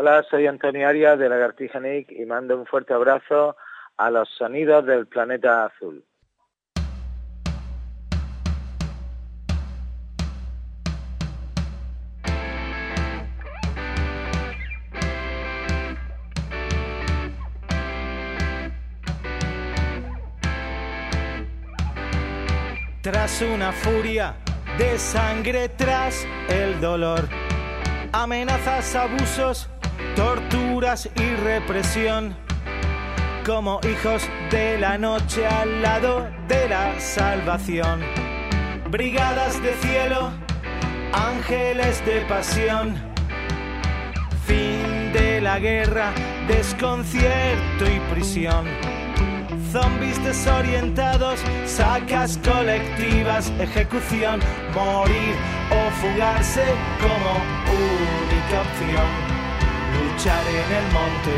Hola, soy Antonio Arias de Lagartija Nick y mando un fuerte abrazo a los sonidos del planeta azul. Tras una furia de sangre, tras el dolor, amenazas, abusos, torturas y represión como hijos de la noche al lado de la salvación. Brigadas de cielo, ángeles de pasión. Fin de la guerra, desconcierto y prisión. Zombies desorientados, sacas colectivas, ejecución, morir o fugarse como única opción. Luchar en el monte,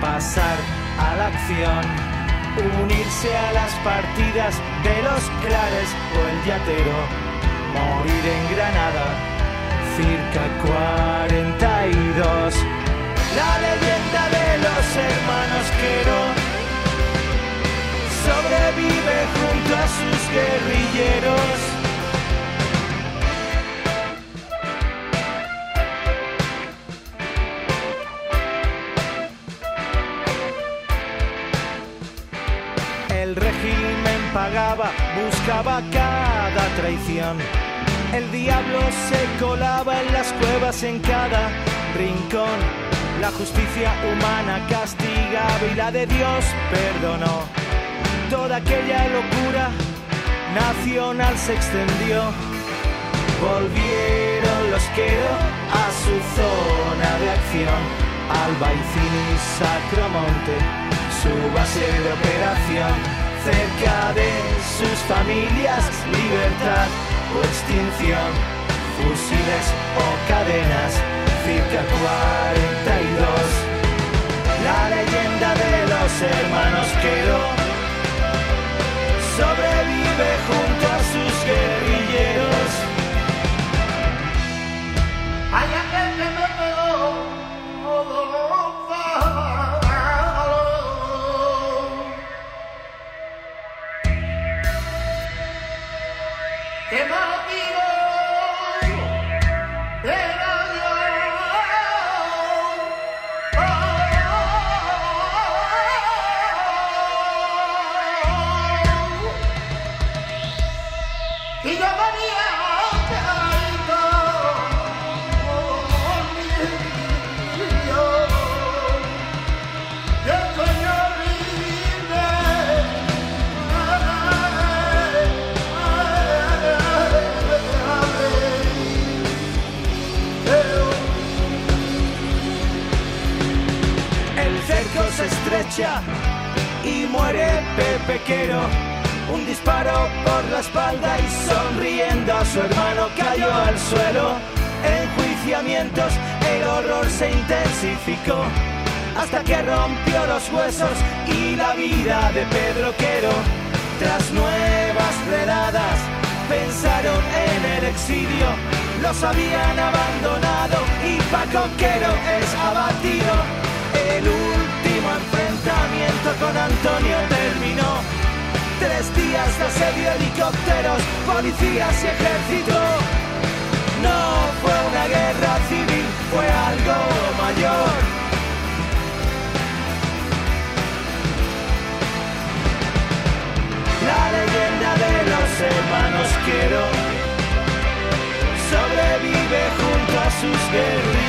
pasar a la acción, unirse a las partidas de los clares o el yatero, morir en Granada, circa 42. La leyenda de los hermanos Quero sobrevive junto a sus guerrilleros. Pagaba, buscaba cada traición. El diablo se colaba en las cuevas en cada rincón. La justicia humana castigaba y la de Dios perdonó. Toda aquella locura nacional se extendió. Volvieron los queros a su zona de acción. Albaicín y Sacromonte, su base de operación cerca de sus familias, libertad o extinción, fusiles o cadenas, circa 42. La leyenda de los hermanos Quero sobrevive en el exilio, los habían abandonado y Paco Quero es abatido. El enfrentamiento con Antonio terminó. Tres días de asedio, helicópteros, policías y ejército. No fue una guerra civil, fue algo mayor. La leyenda de los hermanos Quiero sobrevive junto a sus guerrilleros.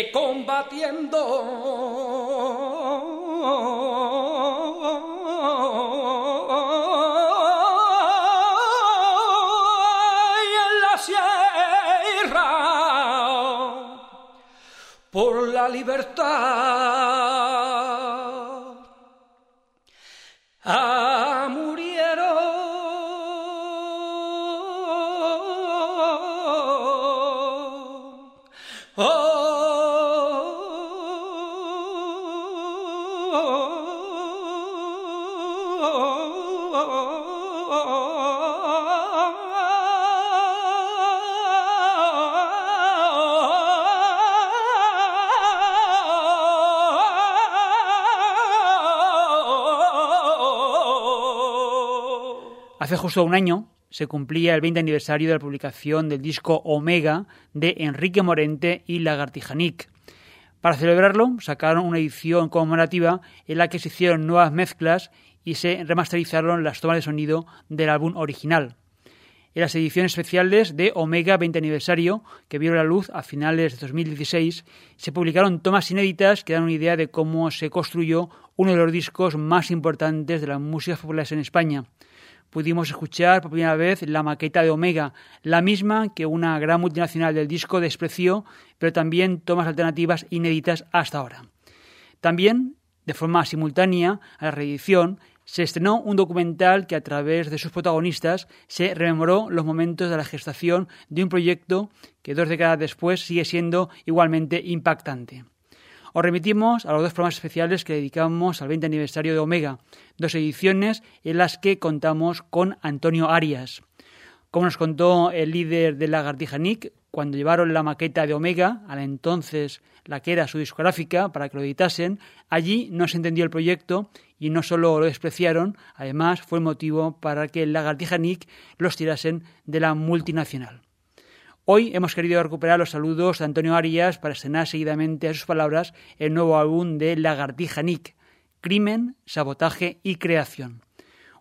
Que combatiendo libertad. Justo un año se cumplía el 20 aniversario de la publicación del disco Omega de Enrique Morente y Lagartijanic. Para celebrarlo, sacaron una edición conmemorativa en la que se hicieron nuevas mezclas y se remasterizaron las tomas de sonido del álbum original. En las ediciones especiales de Omega 20 aniversario, que vieron la luz a finales de 2016, se publicaron tomas inéditas que dan una idea de cómo se construyó uno de los discos más importantes de las músicas populares en España pudimos escuchar por primera vez la maqueta de Omega, la misma que una gran multinacional del disco despreció, pero también tomas alternativas inéditas hasta ahora. También, de forma simultánea a la reedición, se estrenó un documental que a través de sus protagonistas se rememoró los momentos de la gestación de un proyecto que dos décadas después sigue siendo igualmente impactante. Os remitimos a los dos programas especiales que dedicamos al 20 aniversario de Omega, dos ediciones en las que contamos con Antonio Arias. Como nos contó el líder de Lagartija Nick, cuando llevaron la maqueta de Omega, a la entonces la que era su discográfica, para que lo editasen, allí no se entendió el proyecto y no solo lo despreciaron, además fue motivo para que Lagartija Nick los tirasen de la multinacional. Hoy hemos querido recuperar los saludos de Antonio Arias para estrenar seguidamente a sus palabras el nuevo álbum de Lagartija Nick, Crimen, Sabotaje y Creación.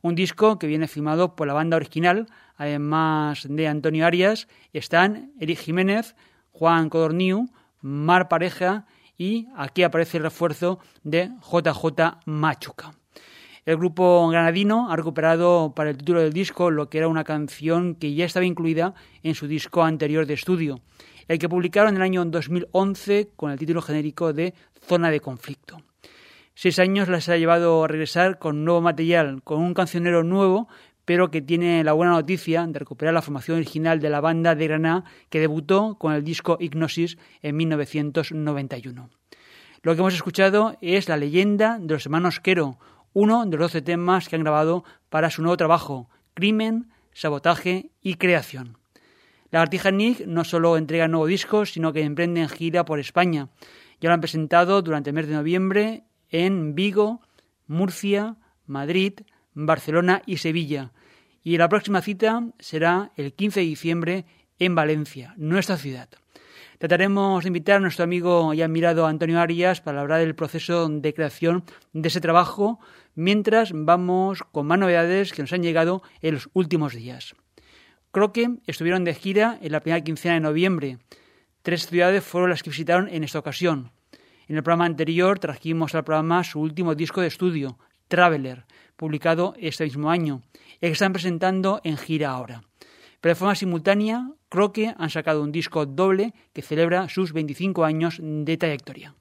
Un disco que viene filmado por la banda original, además de Antonio Arias, están Eric Jiménez, Juan Codorniu, Mar Pareja y aquí aparece el refuerzo de JJ Machuca. El grupo granadino ha recuperado para el título del disco lo que era una canción que ya estaba incluida en su disco anterior de estudio, el que publicaron en el año 2011 con el título genérico de Zona de Conflicto. Seis años les ha llevado a regresar con nuevo material, con un cancionero nuevo, pero que tiene la buena noticia de recuperar la formación original de la banda de Granada que debutó con el disco Ignosis en 1991. Lo que hemos escuchado es la leyenda de los hermanos Quero, uno de los 12 temas que han grabado para su nuevo trabajo, Crimen, Sabotaje y Creación. La Lagartija Nick no solo entrega nuevos discos, sino que emprenden gira por España. Ya lo han presentado durante el mes de noviembre en Vigo, Murcia, Madrid, Barcelona y Sevilla. Y la próxima cita será el 15 de diciembre en Valencia, nuestra ciudad. Trataremos de invitar a nuestro amigo y admirado Antonio Arias para hablar del proceso de creación de ese trabajo, mientras vamos con más novedades que nos han llegado en los últimos días. Creo que estuvieron de gira en la primera quincena de noviembre. Tres ciudades fueron las que visitaron en esta ocasión. En el programa anterior trajimos al programa su último disco de estudio, Traveler, publicado este mismo año, el que están presentando en gira ahora. Pero de forma simultánea, Croque han sacado un disco doble que celebra sus 25 años de trayectoria.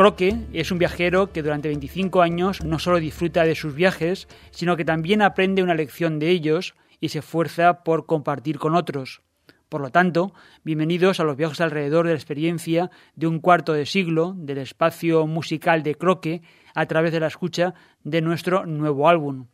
Croque es un viajero que durante 25 años no solo disfruta de sus viajes, sino que también aprende una lección de ellos y se esfuerza por compartir con otros. Por lo tanto, bienvenidos a los viajes alrededor de la experiencia de un cuarto de siglo del espacio musical de Croque a través de la escucha de nuestro nuevo álbum.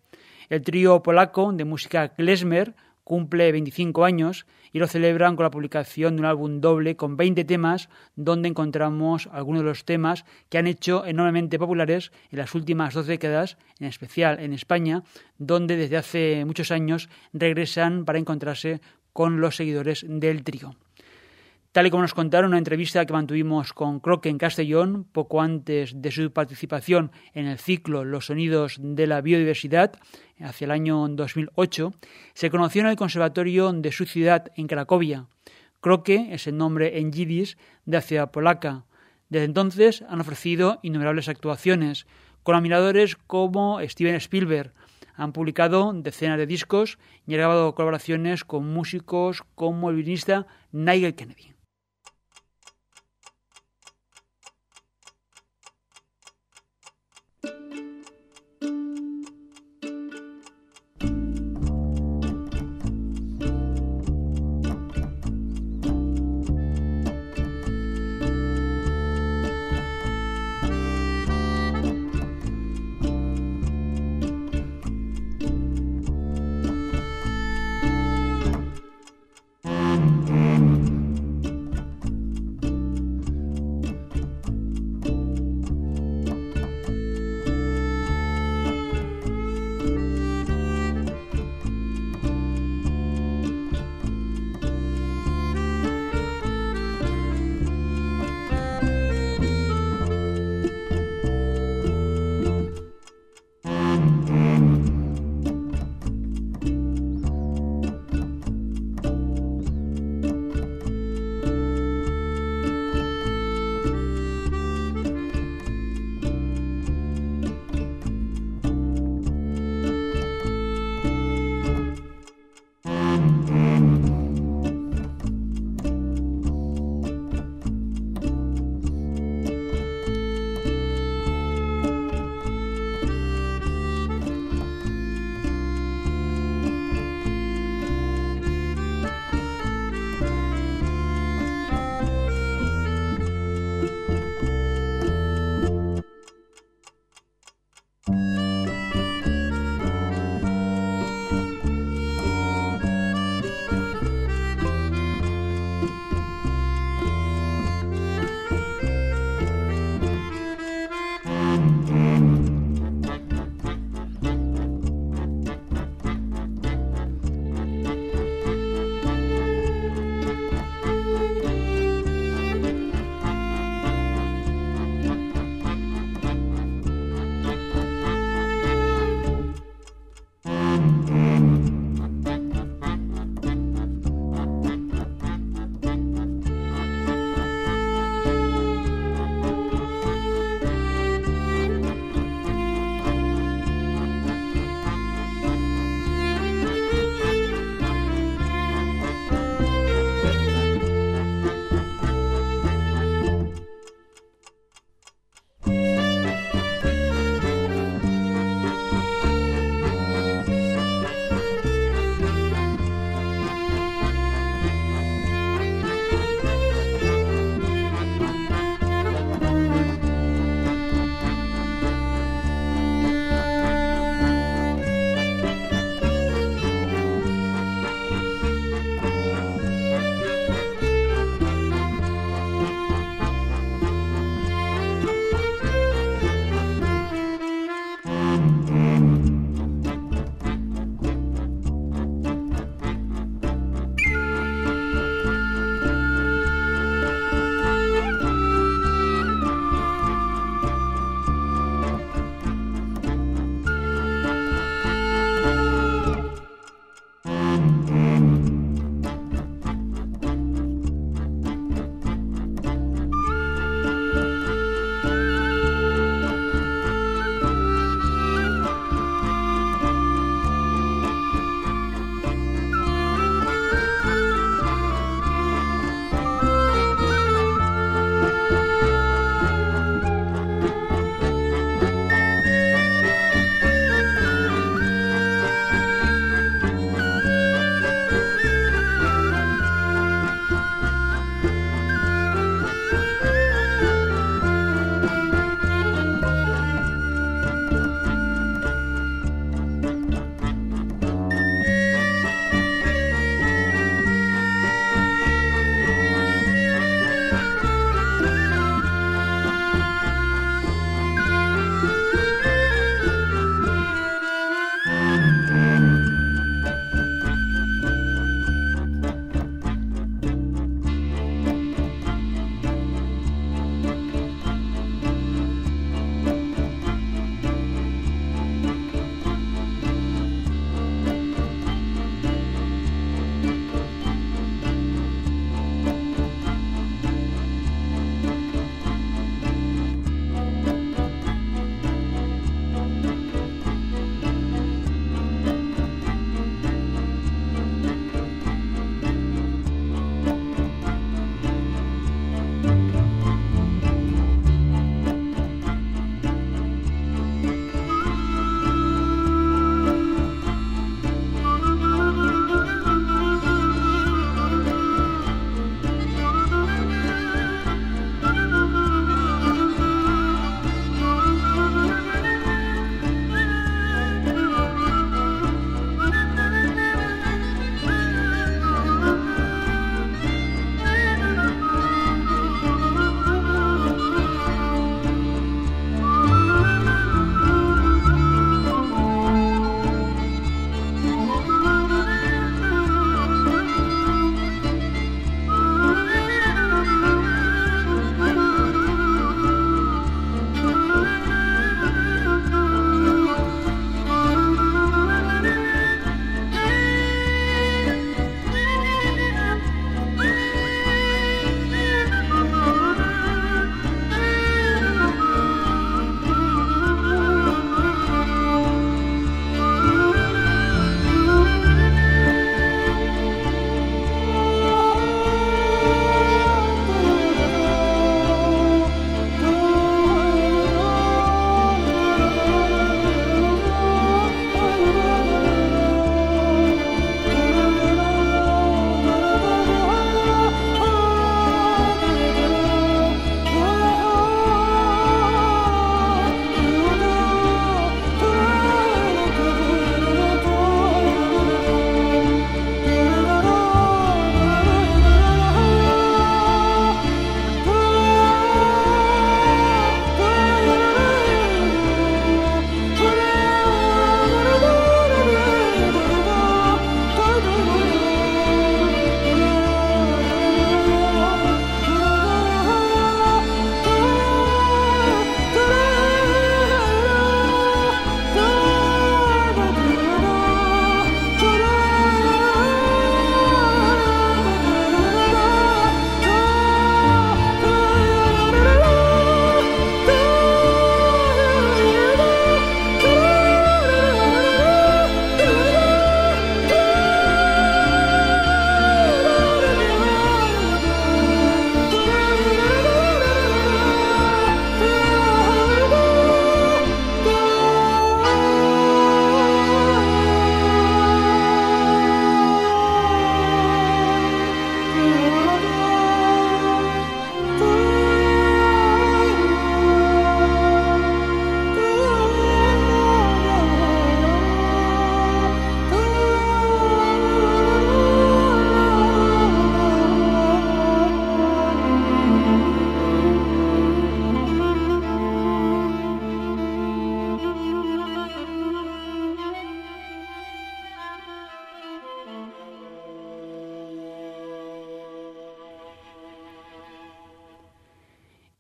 El trío polaco de música klezmer cumple 25 años y lo celebran con la publicación de un álbum doble con 20 temas donde encontramos algunos de los temas que han hecho enormemente populares en las últimas dos décadas, en especial en España, donde desde hace muchos años regresan para encontrarse con los seguidores del trío. Tal y como nos contaron en una entrevista que mantuvimos con Croque en Castellón, poco antes de su participación en el ciclo Los Sonidos de la Biodiversidad, hacia el año 2008, se conoció en el conservatorio de su ciudad, en Cracovia. Croque es el nombre en yiddish de la ciudad polaca. Desde entonces han ofrecido innumerables actuaciones, con admiradores como Steven Spielberg, han publicado decenas de discos y han grabado colaboraciones con músicos como el violinista Nigel Kennedy.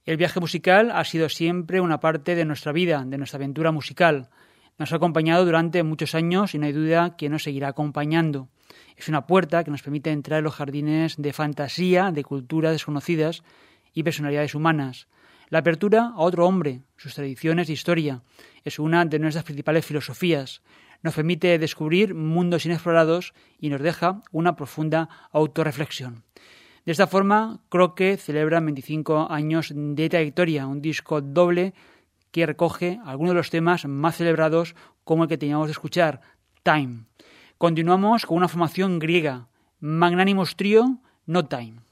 El viaje musical ha sido siempre una parte de nuestra vida, de nuestra aventura musical. Nos ha acompañado durante muchos años y no hay duda que nos seguirá acompañando. Es una puerta que nos permite entrar en los jardines de fantasía, de culturas desconocidas y personalidades humanas. La apertura a otro hombre, sus tradiciones e historia, es una de nuestras principales filosofías. Nos permite descubrir mundos inexplorados y nos deja una profunda autorreflexión. De esta forma, Croque celebra 25 años de trayectoria, un disco doble que recoge algunos de los temas más celebrados como el que teníamos de escuchar, Time. Continuamos con una formación griega, Magnanimous Trio, No Time.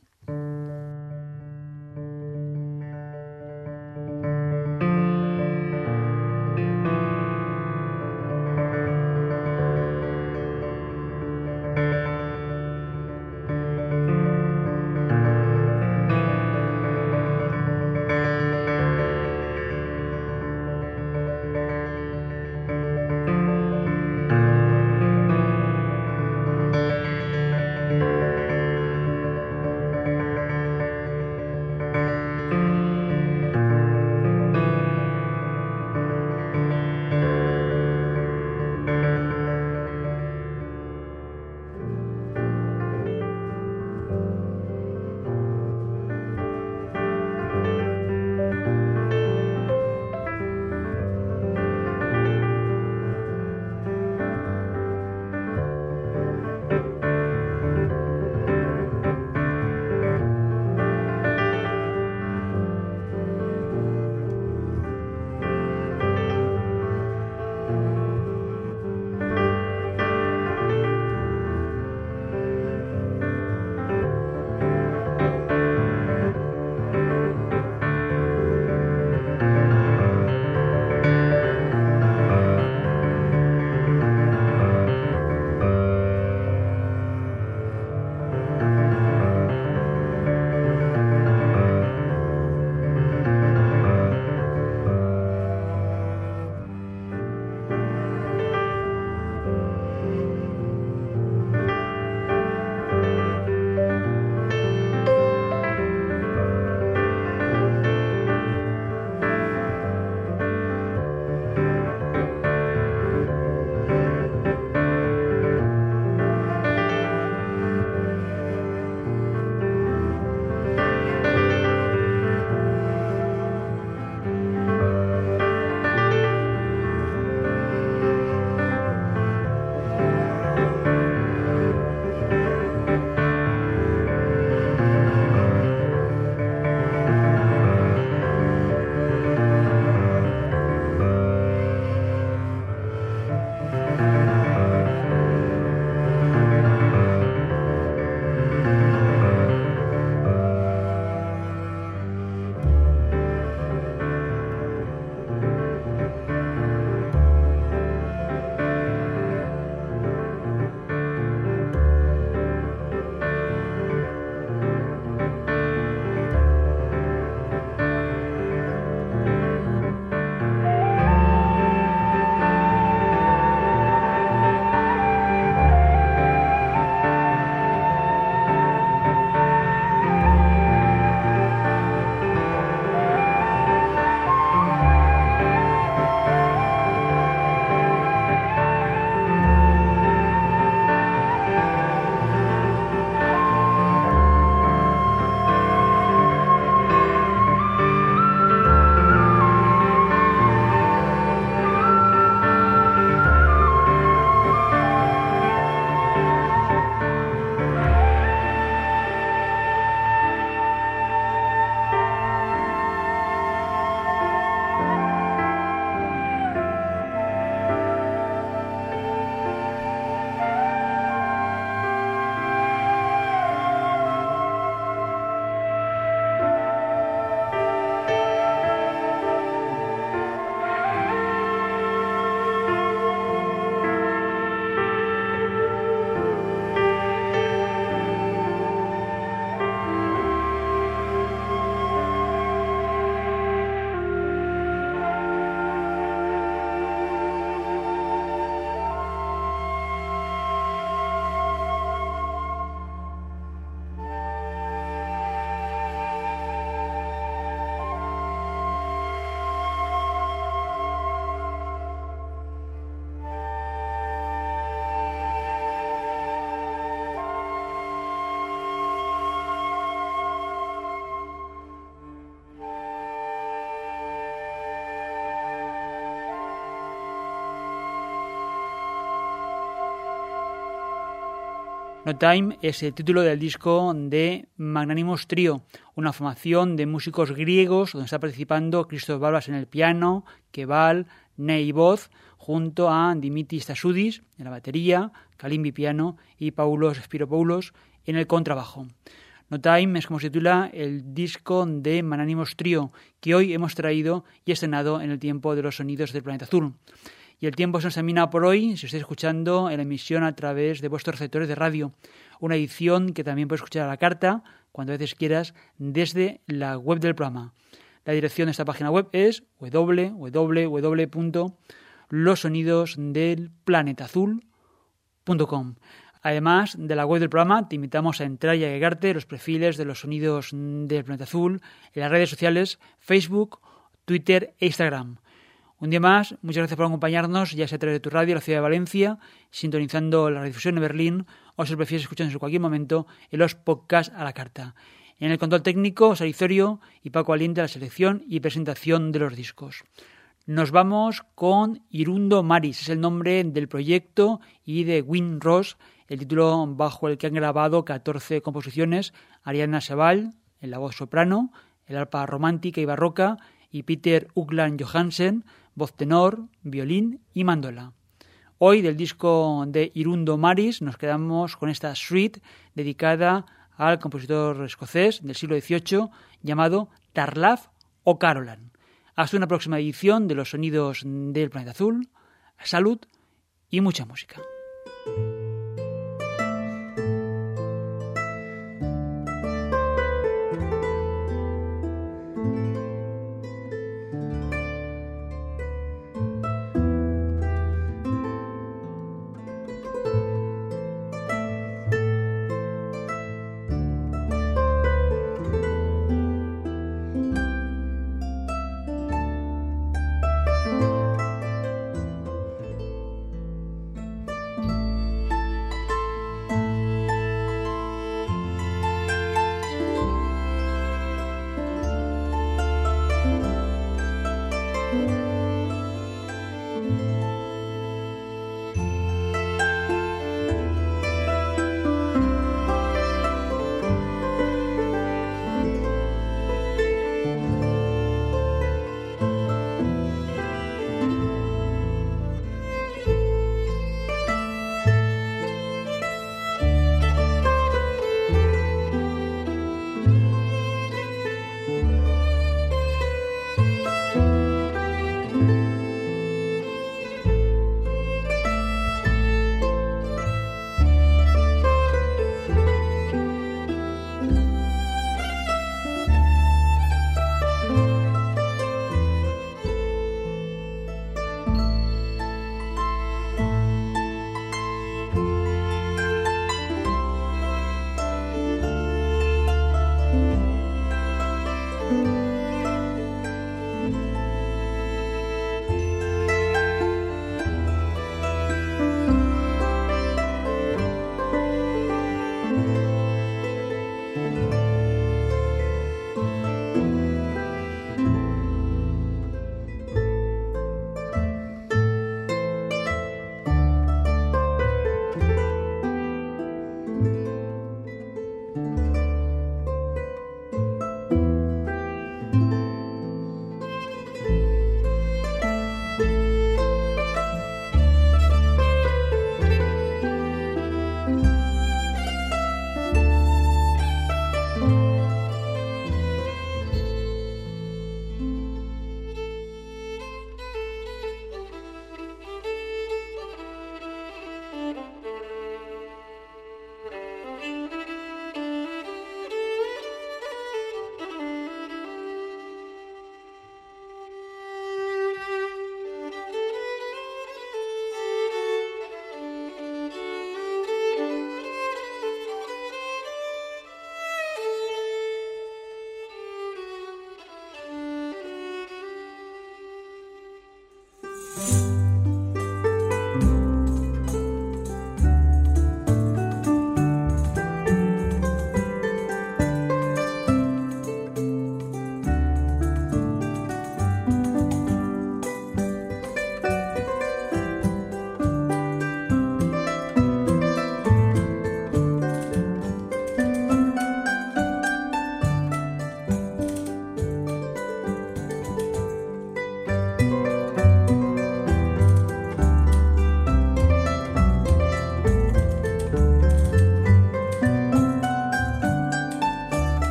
No Time es el título del disco de Magnanimous Trio, una formación de músicos griegos donde está participando Christoph Barbas en el piano, Keval, Ney voz, junto a Dimitris Tasudis en la batería, Kalimbi piano y Paulos Spiropoulos en el contrabajo. No Time es como se titula el disco de Magnanimous Trio que hoy hemos traído y estrenado en el tiempo de los sonidos del planeta azul. Y el tiempo se nos termina por hoy, si estáis escuchando en la emisión a través de vuestros receptores de radio. Una edición que también puedes escuchar a la carta, cuando a veces quieras, desde la web del programa. La dirección de esta página web es www.losonidosdelplanetazul.com. Además de la web del programa, te invitamos a entrar y agregarte los perfiles de los sonidos del planeta azul en las redes sociales Facebook, Twitter e Instagram. Un día más, muchas gracias por acompañarnos, ya sea a través de tu radio, la ciudad de Valencia, sintonizando la redifusión en Berlín, o si prefieres escuchando en cualquier momento en los podcasts a la carta. En el control técnico, Sarizorio y Paco Aliente, la selección y presentación de los discos. Nos vamos con Irundo Maris, es el nombre del proyecto, y de Win Ross, el título bajo el que han grabado 14 composiciones, Ariana Sabal en la voz soprano, el arpa romántica y barroca, y Peter Ugland Johansen, voz tenor, violín y mandola. Hoy del disco de Irundo Maris nos quedamos con esta suite dedicada al compositor escocés del siglo XVIII llamado Tarlaf o Carolan. Hasta una próxima edición de los sonidos del planeta azul. Salud y mucha música.